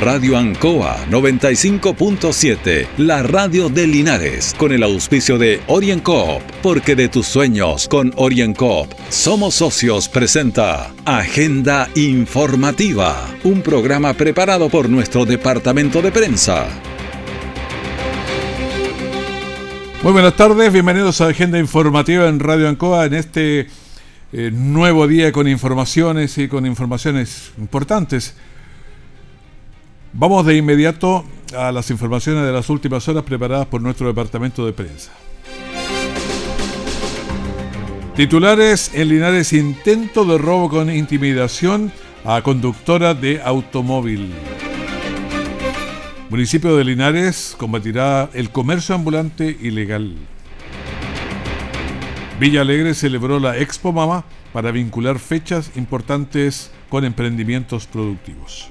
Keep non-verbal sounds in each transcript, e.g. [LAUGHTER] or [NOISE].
Radio Ancoa 95.7, la radio de Linares, con el auspicio de OrienCoop, porque de tus sueños con OrienCoop somos socios presenta Agenda Informativa, un programa preparado por nuestro departamento de prensa. Muy buenas tardes, bienvenidos a Agenda Informativa en Radio Ancoa en este eh, nuevo día con informaciones y con informaciones importantes. Vamos de inmediato a las informaciones de las últimas horas preparadas por nuestro departamento de prensa. Titulares en Linares intento de robo con intimidación a conductora de automóvil. Municipio de Linares combatirá el comercio ambulante ilegal. Villa Alegre celebró la Expo Mama para vincular fechas importantes con emprendimientos productivos.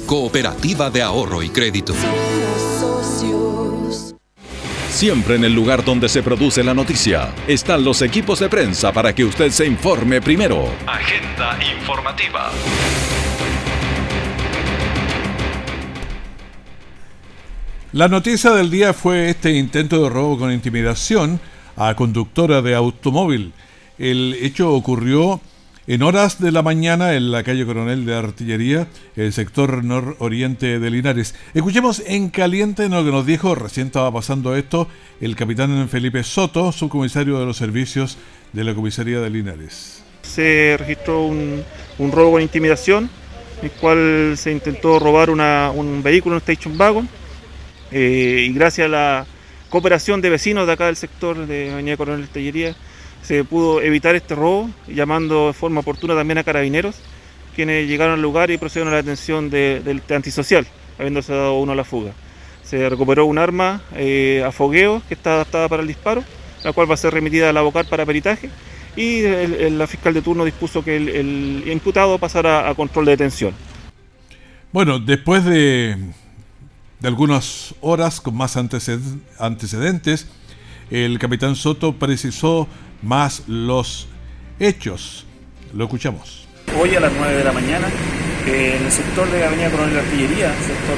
Cooperativa de Ahorro y Crédito. Siempre en el lugar donde se produce la noticia están los equipos de prensa para que usted se informe primero. Agenda informativa. La noticia del día fue este intento de robo con intimidación a conductora de automóvil. El hecho ocurrió en horas de la mañana, en la calle Coronel de Artillería, el sector nororiente de Linares. Escuchemos en caliente lo que nos dijo, recién estaba pasando esto, el capitán Felipe Soto, subcomisario de los servicios de la comisaría de Linares. Se registró un, robo con intimidación, en el cual se intentó robar un vehículo, un station wagon, eh, y gracias a la cooperación de vecinos de acá del sector de Avenida Coronel de Artillería, se pudo evitar este robo, llamando de forma oportuna también a carabineros, quienes llegaron al lugar y procedieron a la detención del antisocial, habiéndose dado uno a la fuga. Se recuperó un arma eh, a fogueo que está adaptada para el disparo, la cual va a ser remitida a la vocal para peritaje y la fiscal de turno dispuso que el, imputado pasara a control de detención. Bueno, después de, de algunas horas con más antecedentes, el capitán Soto precisó más los hechos. Lo escuchamos. Hoy a las 9 de la mañana, en el sector de Avenida Coronel Artillería, sector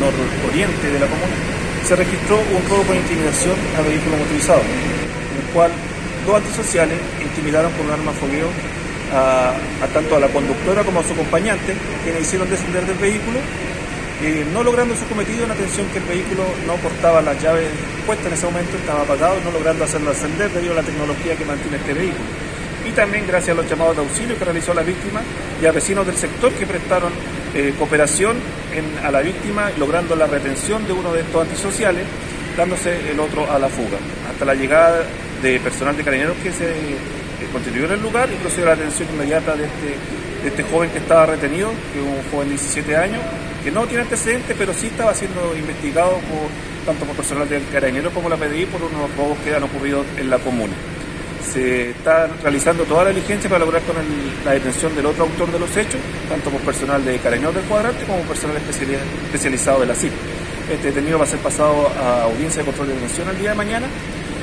nororiente de la comuna, se registró un robo con intimidación a vehículo motorizado, en el cual dos antisociales intimidaron con un arma fogueo a, a, tanto a la conductora como a su acompañante, quienes hicieron descender del vehículo eh, no logrando su cometido en atención que el vehículo no portaba las llaves puestas en ese momento, estaba apagado, no logrando hacerlo ascender debido a la tecnología que mantiene este vehículo. Y también gracias a los llamados de auxilio que realizó la víctima y a vecinos del sector que prestaron eh, cooperación a la víctima, logrando la retención de uno de estos antisociales, dándose el otro a la fuga. Hasta la llegada de personal de carabineros que se eh, constituyó en el lugar y procedió a la atención inmediata de este, de este joven que estaba retenido, que es un joven de 17 años, no tiene antecedentes, pero sí estaba siendo investigado por, tanto por personal del Carabinero como la PDI por unos robos que han ocurrido en la comuna. Se está realizando toda la diligencia para lograr con la detención del otro autor de los hechos, tanto por personal de Carabineros del Cuadrante como personal especializado de la CIP. Este detenido va a ser pasado a audiencia de control de detención el día de mañana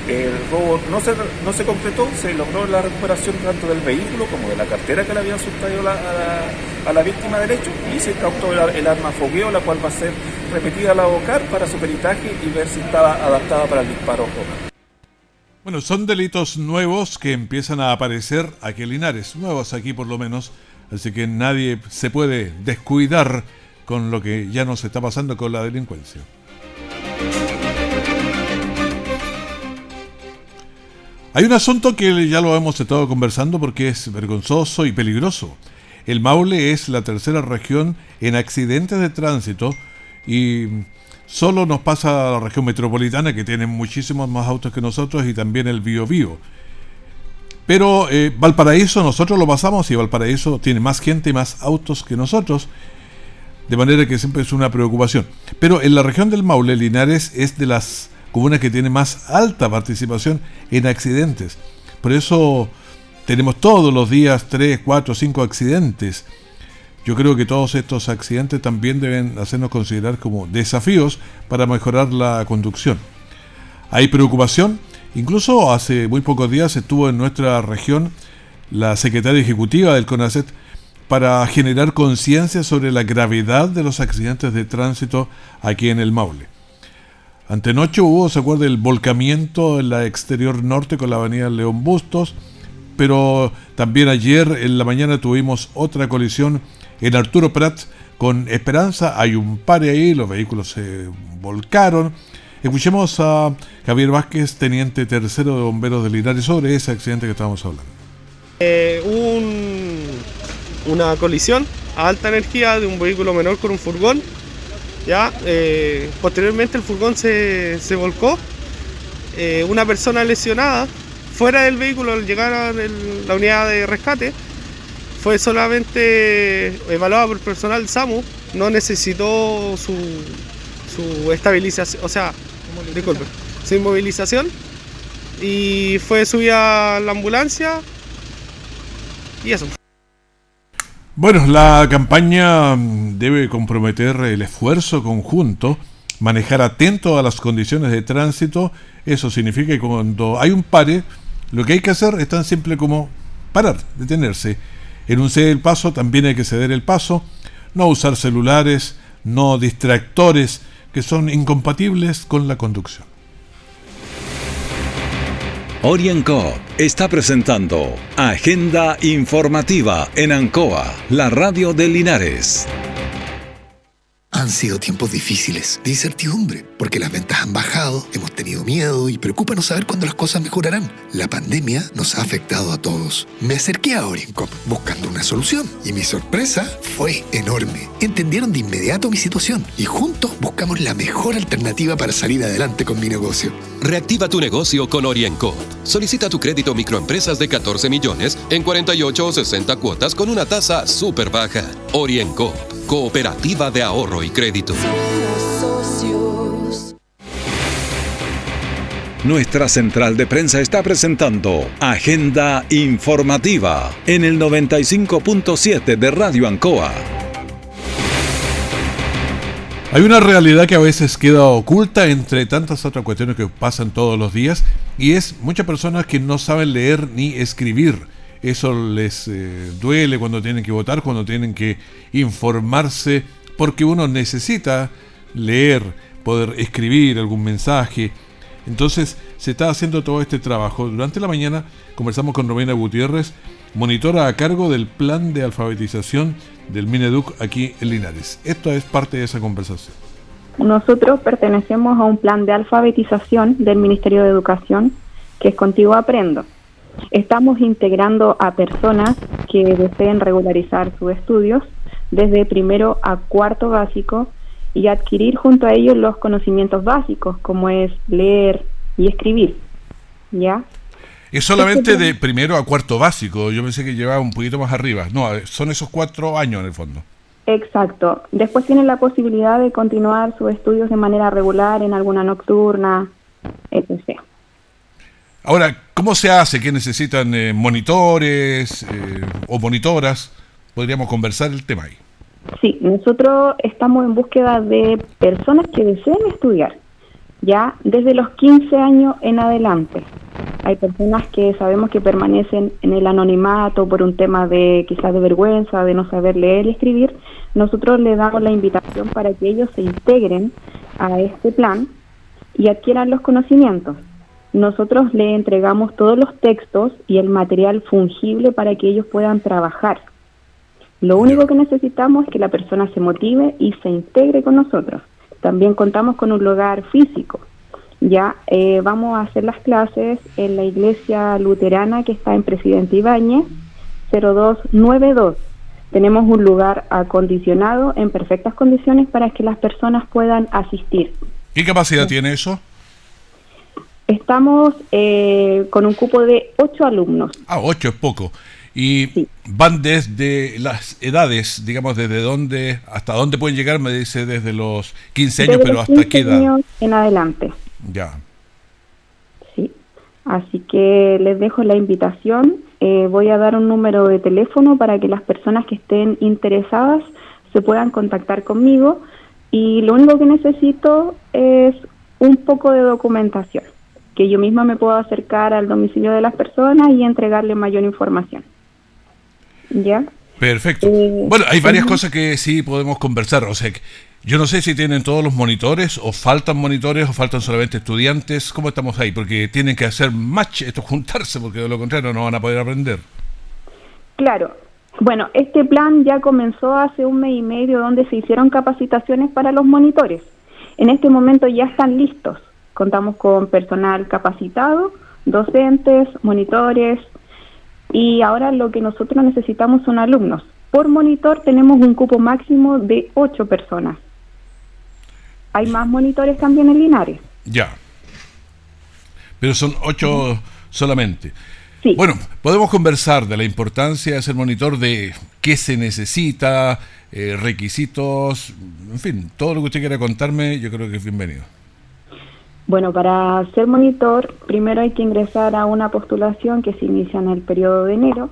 el robo no se, no se concretó, se logró la recuperación tanto del vehículo como de la cartera que le habían sustraído a, la, víctima del hecho y se cautó el, arma fogueo, la cual va a ser repetida a la bocar para su peritaje y ver si estaba adaptada para el disparo o Bueno, son delitos nuevos que empiezan a aparecer aquí en Linares, nuevos aquí por lo menos, así que nadie se puede descuidar con lo que ya nos está pasando con la delincuencia. Hay un asunto que ya lo hemos estado conversando porque es vergonzoso y peligroso. El Maule es la tercera región en accidentes de tránsito y solo nos pasa a la región metropolitana que tiene muchísimos más autos que nosotros y también el Bio Bio. Pero eh, Valparaíso nosotros lo pasamos y Valparaíso tiene más gente y más autos que nosotros, de manera que siempre es una preocupación. Pero en la región del Maule, Linares es de las comunas que tiene más alta participación en accidentes. Por eso tenemos todos los días 3, 4, 5 accidentes. Yo creo que todos estos accidentes también deben hacernos considerar como desafíos para mejorar la conducción. Hay preocupación Incluso hace muy pocos días estuvo en nuestra región la secretaria ejecutiva del CONACET para generar conciencia sobre la gravedad de los accidentes de tránsito aquí en el Maule. Antenoche hubo, se acuerda, el volcamiento en la exterior norte con la avenida León Bustos, pero también ayer en la mañana tuvimos otra colisión en Arturo Prat con Esperanza. Hay un par ahí, los vehículos se volcaron. Escuchemos a Javier Vázquez, teniente tercero de bomberos de Linares, sobre ese accidente que estábamos hablando. Eh, una colisión a alta energía de un vehículo menor con un furgón. Ya, eh, posteriormente el furgón se, volcó. Eh, una persona lesionada fuera del vehículo al llegar a la unidad de rescate fue solamente evaluada por personal SAMU, no necesitó su, su estabilización, o sea, disculpe, sin movilización y fue subida a la ambulancia y eso. Bueno, la campaña debe comprometer el esfuerzo conjunto, manejar atento a las condiciones de tránsito. Eso significa que cuando hay un pare, lo que hay que hacer es tan simple como parar, detenerse. En un ceder el paso también hay que ceder el paso, no usar celulares, no distractores, que son incompatibles con la conducción. Orienco está presentando Agenda Informativa en Ancoa, la radio de Linares. Han sido tiempos difíciles, de incertidumbre, porque las ventas han bajado, hemos tenido miedo y preocupa no saber cuándo las cosas mejorarán. La pandemia nos ha afectado a todos. Me acerqué a Oriencop buscando una solución y mi sorpresa fue enorme. Entendieron de inmediato mi situación y juntos buscamos la mejor alternativa para salir adelante con mi negocio. Reactiva tu negocio con Orienco. Solicita tu crédito microempresas de 14 millones en 48 o 60 cuotas con una tasa súper baja. Orienco Cooperativa de Ahorro y Crédito. Nuestra central de prensa está presentando Agenda Informativa en el 95.7 de Radio Ancoa. Hay una realidad que a veces queda oculta entre tantas otras cuestiones que pasan todos los días y es muchas personas que no saben leer ni escribir eso les eh, duele cuando tienen que votar, cuando tienen que informarse, porque uno necesita leer, poder escribir algún mensaje. Entonces se está haciendo todo este trabajo. Durante la mañana conversamos con Romina Gutiérrez, monitora a cargo del plan de alfabetización del Mineduc aquí en Linares. Esto es parte de esa conversación. Nosotros pertenecemos a un plan de alfabetización del Ministerio de Educación que es Contigo Aprendo. Estamos integrando a personas que deseen regularizar sus estudios desde primero a cuarto básico y adquirir junto a ellos los conocimientos básicos como es leer y escribir. ¿Ya? Es solamente este de primero a cuarto básico. Yo pensé que llevaba un poquito más arriba. No, son esos cuatro años en el fondo. Exacto. Después tienen la posibilidad de continuar sus estudios de manera regular en alguna nocturna, etc. Ahora, ¿cómo se hace? ¿Qué necesitan eh, monitores eh, o monitoras? Podríamos conversar el tema ahí. Sí, nosotros estamos en búsqueda de personas que deseen estudiar, ya desde los 15 años en adelante. Hay personas que sabemos que permanecen en el anonimato por un tema de quizás de vergüenza, de no saber leer y escribir. Nosotros les damos la invitación para que ellos se integren a este plan y adquieran los conocimientos nosotros le entregamos todos los textos y el material fungible para que ellos puedan trabajar. Lo único que necesitamos es que la persona se motive y se integre con nosotros. También contamos con un lugar físico. Ya eh, vamos a hacer las clases en la iglesia luterana que está en Presidente Ibáñez 0292. Tenemos un lugar acondicionado en perfectas condiciones para que las personas puedan asistir. ¿Qué capacidad tiene eso? Estamos eh, con un cupo de ocho alumnos. Ah, ocho es poco. Y van desde las edades, digamos, desde dónde, hasta dónde pueden llegar, me dice desde los 15 años, pero hasta qué edad. Años en adelante. Ya. Sí. Así que les dejo la invitación. Eh, voy a dar un número de teléfono para que las personas que estén interesadas se puedan contactar conmigo. Y lo único que necesito es un poco de documentación que yo misma me puedo acercar al domicilio de las personas y entregarle mayor información. ¿Ya? Perfecto. Eh, bueno, hay varias cosas que sí podemos conversar. O sea, yo no sé si tienen todos los monitores o faltan monitores o faltan solamente estudiantes. ¿Cómo estamos ahí? Porque tienen que hacer match, esto [LAUGHS] juntarse, porque de lo contrario no van a poder aprender. Claro. Bueno, este plan ya comenzó hace un mes y medio donde se hicieron capacitaciones para los monitores. En este momento ya están listos. Contamos con personal capacitado, docentes, monitores y ahora lo que nosotros necesitamos son alumnos. Por monitor tenemos un cupo máximo de ocho personas. Hay más monitores también en Linares. Ya. Pero son ocho solamente. Sí. Bueno, podemos conversar de la importancia de ser monitor, de qué se necesita, eh, requisitos, en fin, todo lo que usted quiera contarme, yo creo que es bienvenido. Bueno, para ser monitor, primero hay que ingresar a una postulación que se inicia en el periodo de enero.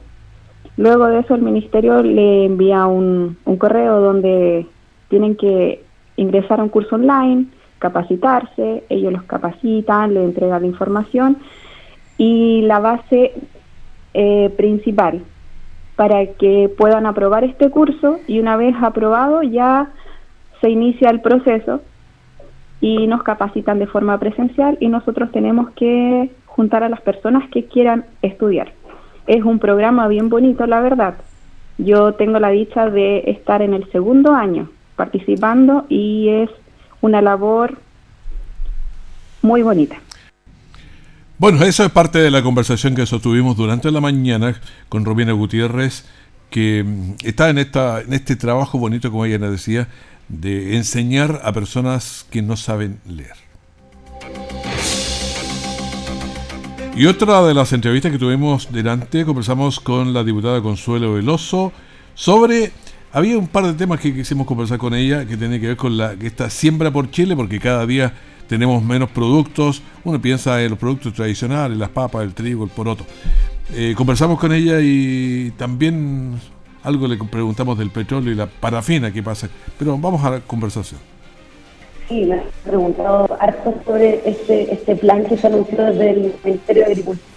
Luego de eso, el ministerio le envía un, correo donde tienen que ingresar a un curso online, capacitarse, ellos los capacitan, le entregan la información y la base eh, principal para que puedan aprobar este curso y una vez aprobado ya se inicia el proceso y nos capacitan de forma presencial y nosotros tenemos que juntar a las personas que quieran estudiar. Es un programa bien bonito, la verdad. Yo tengo la dicha de estar en el segundo año participando y es una labor muy bonita. Bueno, eso es parte de la conversación que sostuvimos durante la mañana con Romina Gutiérrez, que mm, está en, esta, en este trabajo bonito, como ella decía, de enseñar a personas que no saben leer. Y otra de las entrevistas que tuvimos delante, conversamos con la diputada Consuelo Veloso sobre... Había un par de temas que quisimos conversar con ella que tiene que ver con la, esta siembra por Chile, porque cada día tenemos menos productos. Uno piensa en los productos tradicionales, las papas, el trigo, el poroto. Eh, conversamos con ella y también algo le preguntamos del petróleo y la parafina, qué pasa. Pero vamos a la conversación. Sí, me han preguntado harto sobre este, este plan que se anunció desde el Ministerio de Agricultura,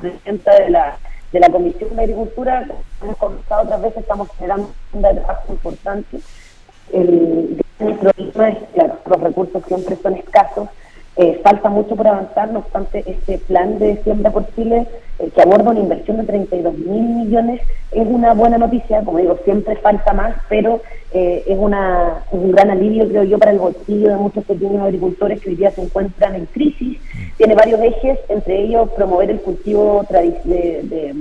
de la, de la Comisión de Agricultura. Hemos conversado otras veces, estamos generando un trabajo importante. El, problema es, claro, los recursos siempre son escasos eh, falta mucho por avanzar, no obstante, este plan de siembra por Chile, eh, que aborda una inversión de 32 mil millones, es una buena noticia, como digo, siempre falta más, pero eh, es, una, un gran alivio, creo yo, para el bolsillo de muchos pequeños agricultores que hoy día se encuentran en crisis. Tiene varios ejes, entre ellos promover el cultivo de,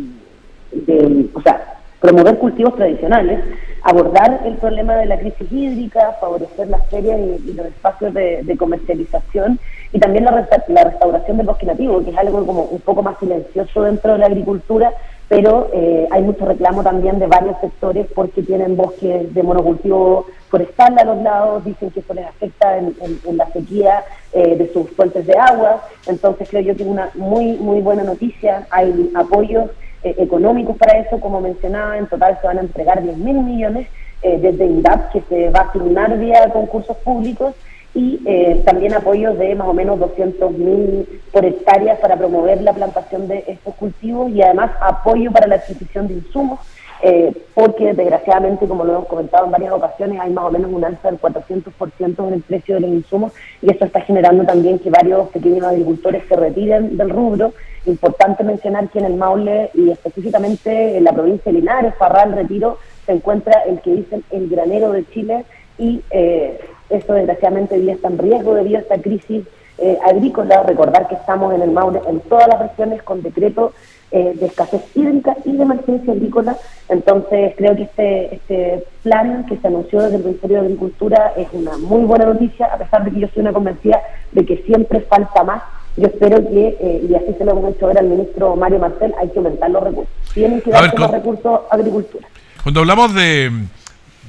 de, o sea, promover cultivos tradicionales, abordar el problema de la crisis hídrica, favorecer las ferias y, los espacios de, comercialización y también la, restauración del bosque nativo, que es algo como un poco más silencioso dentro de la agricultura, pero eh, hay mucho reclamo también de varios sectores porque tienen bosques de monocultivo forestal a los lados, dicen que eso les afecta en, la sequía eh, de sus fuentes de agua, entonces creo yo que es una muy, muy buena noticia, hay apoyos eh, económicos para eso, como mencionaba, en total se van a entregar 10 mil millones eh, desde INDAP, que se va a asignar vía concursos públicos, y eh, también apoyos de más o menos 200 mil por hectárea para promover la plantación de estos cultivos y además apoyo para la adquisición de insumos eh, porque desgraciadamente, como lo hemos comentado en varias ocasiones, hay más o menos un alza del 400% en el precio de los insumos y eso está generando también que varios pequeños agricultores se retiren del rubro. Importante mencionar que en el Maule y específicamente en la provincia de Linares, Parral, Retiro, se encuentra el que dicen el granero de Chile y eh, esto desgraciadamente hoy día está en riesgo debido a esta crisis eh, agrícola. Recordar que estamos en el Maule en todas las regiones con decreto eh, de escasez hídrica y de emergencia agrícola. Entonces, creo que este, este plan que se anunció desde el Ministerio de Agricultura es una muy buena noticia, a pesar de que yo soy una convencida de que siempre falta más yo espero que, eh, y así se lo hemos hecho ver al ministro Mario Marcel, hay que aumentar los recursos. Tienen que darse los recursos a agricultura. Cuando hablamos de,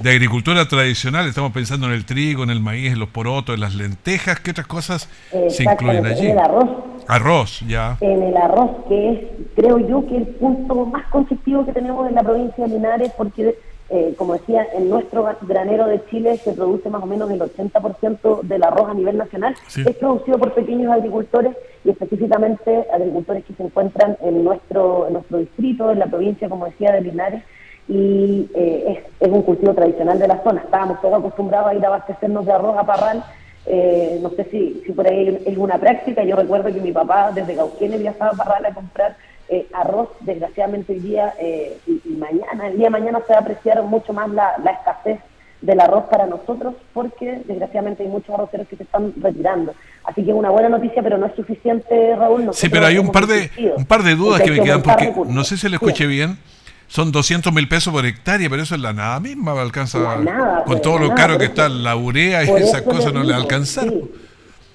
de agricultura tradicional, estamos pensando en el trigo, en el maíz, en los porotos, en las lentejas, ¿qué otras cosas se incluyen allí? En el arroz. Arroz, ya. En el arroz, que es, creo yo, que el punto más conflictivo que tenemos en la provincia de Linares, porque, eh, como decía, en nuestro granero de Chile se produce más o menos el 80% del arroz a nivel nacional. Es producido por pequeños agricultores y específicamente agricultores que se encuentran en nuestro, en nuestro distrito, en la provincia, como decía, de Linares y eh, es, un cultivo tradicional de la zona. Estábamos todos acostumbrados a ir a abastecernos de arroz a parral. Eh, no sé si, si por ahí es una práctica. Yo recuerdo que mi papá desde Cauquenes viajaba a parral a comprar eh, arroz. Desgraciadamente hoy día y, mañana, el día de mañana se va a apreciar mucho más la, escasez del arroz para nosotros porque desgraciadamente hay muchos arroceros que se están retirando. Así que es una buena noticia, pero no es suficiente, Raúl. sí, pero hay un par de un par de dudas que me quedan porque no sé si le escuché bien son 200 mil pesos por hectárea, pero eso es la nada misma, alcanza con todo lo caro que está la urea y esas cosas no le alcanza.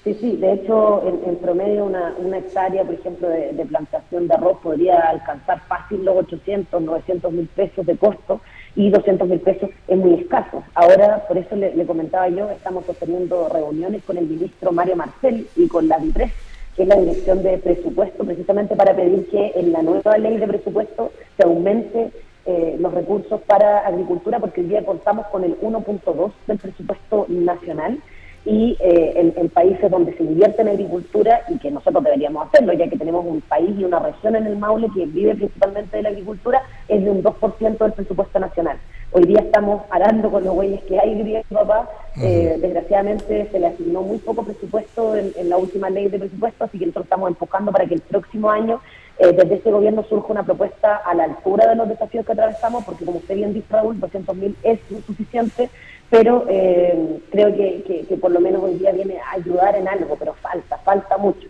Sí. sí, de hecho, en, promedio una, una, hectárea, por ejemplo, de, plantación de arroz podría alcanzar fácil los 800, 900 mil pesos de costo y 200 mil pesos es muy escaso. Ahora, por eso le, comentaba yo, estamos sosteniendo reuniones con el ministro Mario Marcel y con la DIPRES que es la dirección de presupuesto, precisamente para pedir que en la nueva ley de presupuesto se aumente eh, los recursos para agricultura, porque hoy día contamos con el 1.2 del presupuesto nacional y eh, en, países donde se invierte en agricultura y que nosotros deberíamos hacerlo, ya que tenemos un país y una región en el Maule que vive principalmente de la agricultura, es de un 2% del presupuesto nacional. Hoy día estamos arando con los bueyes que hay, diría papá. Eh, desgraciadamente se le asignó muy poco presupuesto en, la última ley de presupuesto, así que nosotros estamos enfocando para que el próximo año eh, desde este gobierno surja una propuesta a la altura de los desafíos que atravesamos, porque como usted bien dice, Raúl, 200.000 es suficiente, pero eh, creo que, que por lo menos hoy día viene a ayudar en algo, pero falta, falta mucho.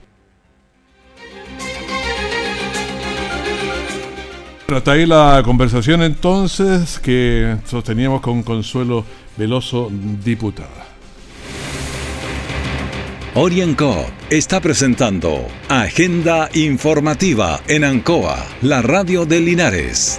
Hasta ahí la conversación entonces que sosteníamos con Consuelo Veloso, diputada. Orienco está presentando Agenda Informativa en Ancoa, la radio de Linares.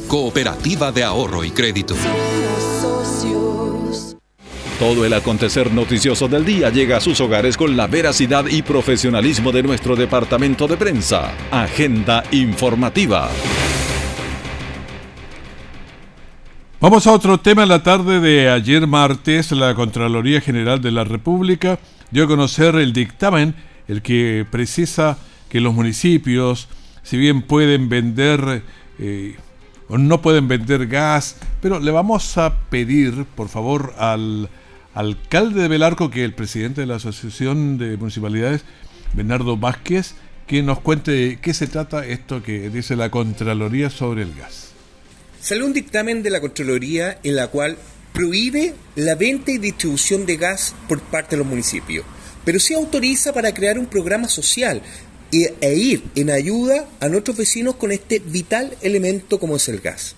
Cooperativa de Ahorro y Crédito. Todo el acontecer noticioso del día llega a sus hogares con la veracidad y profesionalismo de nuestro departamento de prensa. Agenda informativa. Vamos a otro tema. En la tarde de ayer martes, la Contraloría General de la República dio a conocer el dictamen, el que precisa que los municipios, si bien pueden vender eh, no pueden vender gas, pero le vamos a pedir, por favor, al alcalde de Belarco, que es el presidente de la Asociación de Municipalidades, Bernardo Vázquez, que nos cuente qué se trata esto que dice la Contraloría sobre el gas. Salió un dictamen de la Contraloría en la cual prohíbe la venta y distribución de gas por parte de los municipios, pero sí autoriza para crear un programa social e ir en ayuda a nuestros vecinos con este vital elemento como es el gas.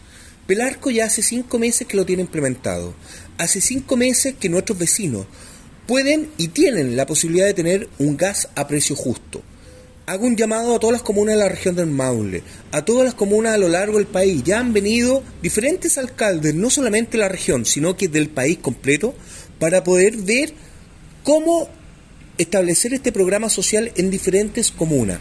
Pelarco ya hace cinco meses que lo tiene implementado. Hace cinco meses que nuestros vecinos pueden y tienen la posibilidad de tener un gas a precio justo. Hago un llamado a todas las comunas de la región del Maule, a todas las comunas a lo largo del país. Ya han venido diferentes alcaldes, no solamente de la región, sino que del país completo, para poder ver cómo establecer este programa social en diferentes comunas.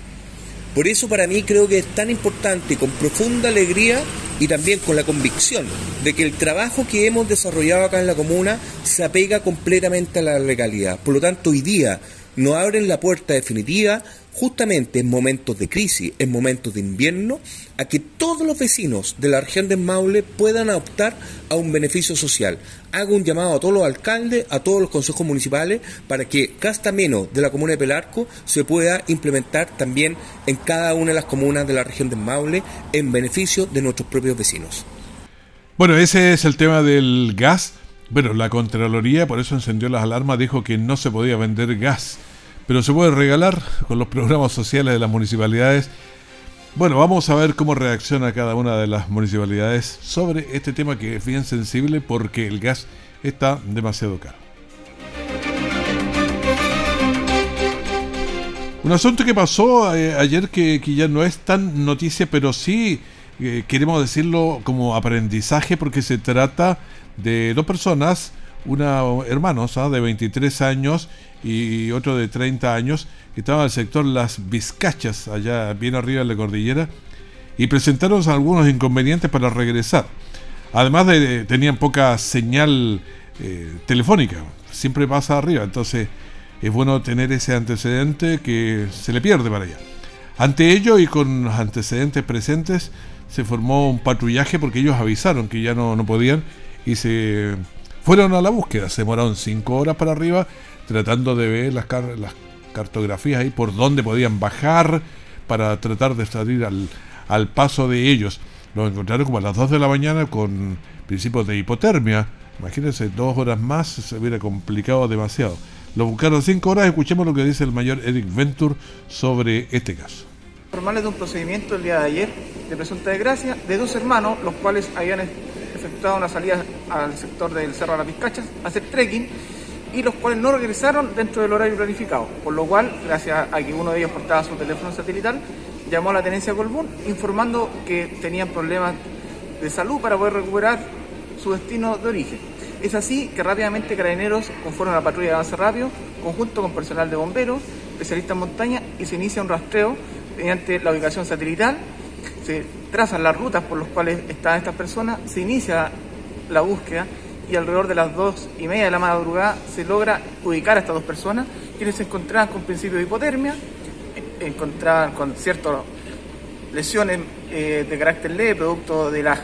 Por eso para mí creo que es tan importante, con profunda alegría y también con la convicción de que el trabajo que hemos desarrollado acá en la comuna se apega completamente a la legalidad. Por lo tanto, hoy día nos abren la puerta definitiva justamente en momentos de crisis, en momentos de invierno, a que todos los vecinos de la región de Maule puedan optar a un beneficio social. Hago un llamado a todos los alcaldes, a todos los consejos municipales, para que Gasta Menos de la comuna de Pelarco se pueda implementar también en cada una de las comunas de la región de Maule en beneficio de nuestros propios vecinos. Bueno, ese es el tema del gas. Bueno, la Contraloría por eso encendió las alarmas, dijo que no se podía vender gas pero se puede regalar con los programas sociales de las municipalidades. Bueno, vamos a ver cómo reacciona cada una de las municipalidades sobre este tema que es bien sensible porque el gas está demasiado caro. Un asunto que pasó eh, ayer que, ya no es tan noticia, pero sí eh, queremos decirlo como aprendizaje porque se trata de dos personas, una hermanos de 23 años y otro de 30 años, que estaban en el sector Las Vizcachas, allá bien arriba de la cordillera, y presentaron algunos inconvenientes para regresar. Además de tenían poca señal eh, telefónica, siempre pasa arriba, entonces es bueno tener ese antecedente que se le pierde para allá. Ante ello y con los antecedentes presentes, se formó un patrullaje porque ellos avisaron que ya no, no podían y se fueron a la búsqueda. Se demoraron cinco horas para arriba tratando de ver las, las cartografías ahí por dónde podían bajar para tratar de salir al, al paso de ellos. Lo encontraron como a las 2 de la mañana con principios de hipotermia. Imagínense, dos horas más se hubiera complicado demasiado. Lo buscaron cinco horas. Escuchemos lo que dice el mayor Eric Venture sobre este caso. Formales de un procedimiento el día de ayer de presunta desgracia de dos hermanos, los cuales habían efectuado una salida al sector del Cerro de las Vizcachas a hacer trekking y los cuales no regresaron dentro del horario planificado, por lo cual, gracias a que uno de ellos portaba su teléfono satelital, llamó a la tenencia Colbún informando que tenían problemas de salud para poder recuperar su destino de origen. Es así que rápidamente Carabineros conforman la patrulla de avance rápido, conjunto con personal de bomberos, especialistas en montaña, y se inicia un rastreo mediante la ubicación satelital. Trazan las rutas por las cuales están estas personas, se inicia la búsqueda y alrededor de las dos y media de la madrugada se logra ubicar a estas dos personas, quienes se encontraban con principio de hipotermia, encontraban con ciertas lesiones eh, de carácter leve, producto de las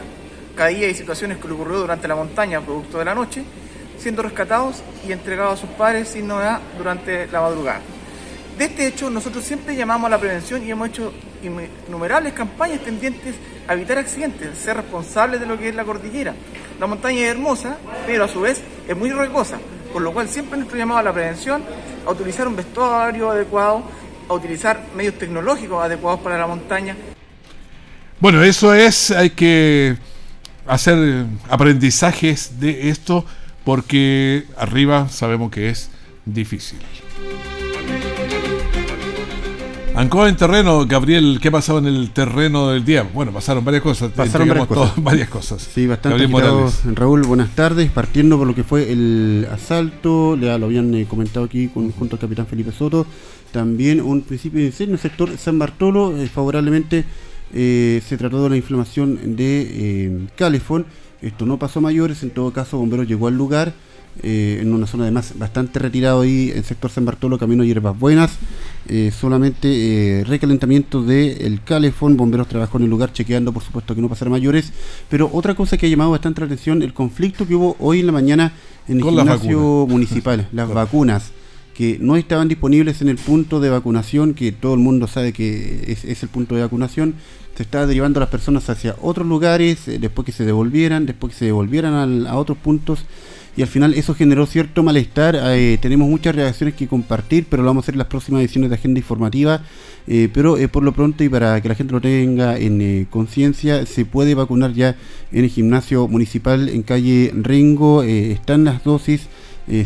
caídas y situaciones que le ocurrió durante la montaña, producto de la noche, siendo rescatados y entregados a sus padres sin novedad durante la madrugada. De este hecho, nosotros siempre llamamos a la prevención y hemos hecho innumerables campañas tendientes a evitar accidentes, ser responsables de lo que es la cordillera. La montaña es hermosa, pero a su vez es muy rocosa, por lo cual siempre nuestro llamado a la prevención, a utilizar un vestuario adecuado, a utilizar medios tecnológicos adecuados para la montaña. Bueno, eso es, hay que hacer aprendizajes de esto porque arriba sabemos que es difícil. Ancó en terreno, Gabriel, ¿qué pasaba en el terreno del día? Bueno, pasaron varias cosas. Pasaron varias cosas. varias cosas. Sí, bastante Raúl, buenas tardes. Partiendo por lo que fue el asalto, ya lo habían eh, comentado aquí con, junto al capitán Felipe Soto, también un principio de incendio en el sector San Bartolo, eh, favorablemente eh, se trató de la inflamación de Calefón. Esto no pasó a mayores, en todo caso, Bomberos llegó al lugar eh, en una zona además bastante retirado ahí, en el sector San Bartolo, camino Hierbas Buenas. Eh, solamente eh, recalentamiento del calefón, bomberos trabajó en el lugar chequeando, por supuesto, que no pasara mayores. Pero otra cosa que ha llamado bastante la atención, el conflicto que hubo hoy en la mañana en el gimnasio municipal, [LAUGHS] las vacunas que no estaban disponibles en el punto de vacunación, que todo el mundo sabe que es, el punto de vacunación, se estaba derivando a las personas hacia otros lugares, después que se devolvieran, después que se devolvieran a otros puntos y al final eso generó cierto malestar. Eh, tenemos muchas reacciones que compartir, pero lo vamos a hacer en las próximas ediciones de Agenda Informativa. Eh, pero eh, por lo pronto y para que la gente lo tenga en conciencia, se puede vacunar ya en el gimnasio municipal en calle Ringo. están las dosis.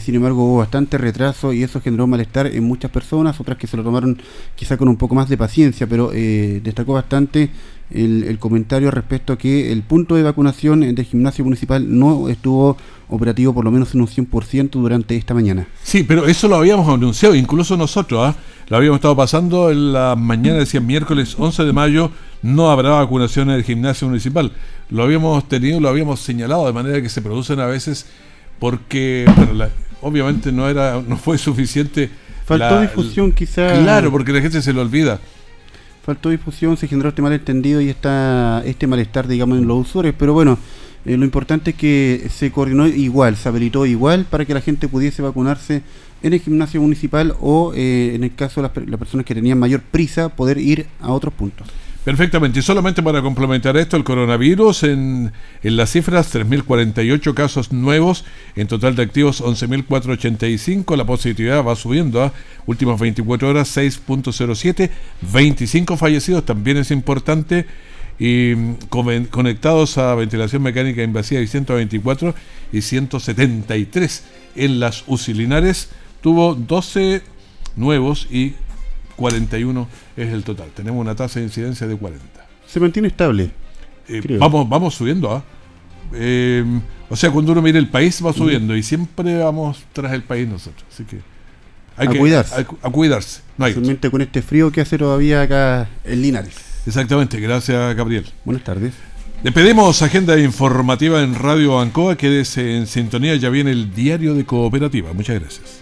Sin embargo, hubo bastante retraso y eso generó malestar en muchas personas, otras que se lo tomaron quizá con un poco más de paciencia, pero destacó bastante el, comentario respecto a que el punto de vacunación del gimnasio municipal no estuvo operativo por lo menos en un 100% durante esta mañana. Sí, pero eso lo habíamos anunciado, incluso nosotros, ¿ah? lo habíamos estado pasando en la mañana, decía miércoles 11 de mayo, no habrá vacunación en el gimnasio municipal. Lo habíamos tenido, lo habíamos señalado, de manera que se producen a veces porque obviamente no era no fue suficiente Faltó difusión quizás. Claro, porque la gente se lo olvida. Faltó difusión, se generó este malentendido y está este malestar, digamos, en los usuarios. Pero bueno, eh, lo importante es que se coordinó igual, se habilitó igual para que la gente pudiese vacunarse en el gimnasio municipal o, eh, en el caso de las, las personas que tenían mayor prisa, poder ir a otros puntos. Perfectamente. Y solamente para complementar esto, el coronavirus en, en las cifras, 3.048 casos nuevos, en total de activos 11.485, la positividad va subiendo a últimas 24 horas 6.07, 25 fallecidos, también es importante, y mm, conectados a ventilación mecánica invasiva y 124 y 173 en las usilinares, tuvo 12 nuevos y 41 es el total. Tenemos una tasa de incidencia de 40. Se mantiene estable. Eh, vamos, vamos subiendo. ¿ah? Eh, o sea, cuando uno mira el país va subiendo y siempre vamos tras el país nosotros. Así que hay a que cuidarse. A, cuidarse. No hay con este frío que hace todavía acá en Linares. Exactamente, gracias Gabriel. Buenas tardes. Le pedimos agenda informativa en Radio Ancoa, quédese en sintonía, ya viene el diario de cooperativa. Muchas gracias.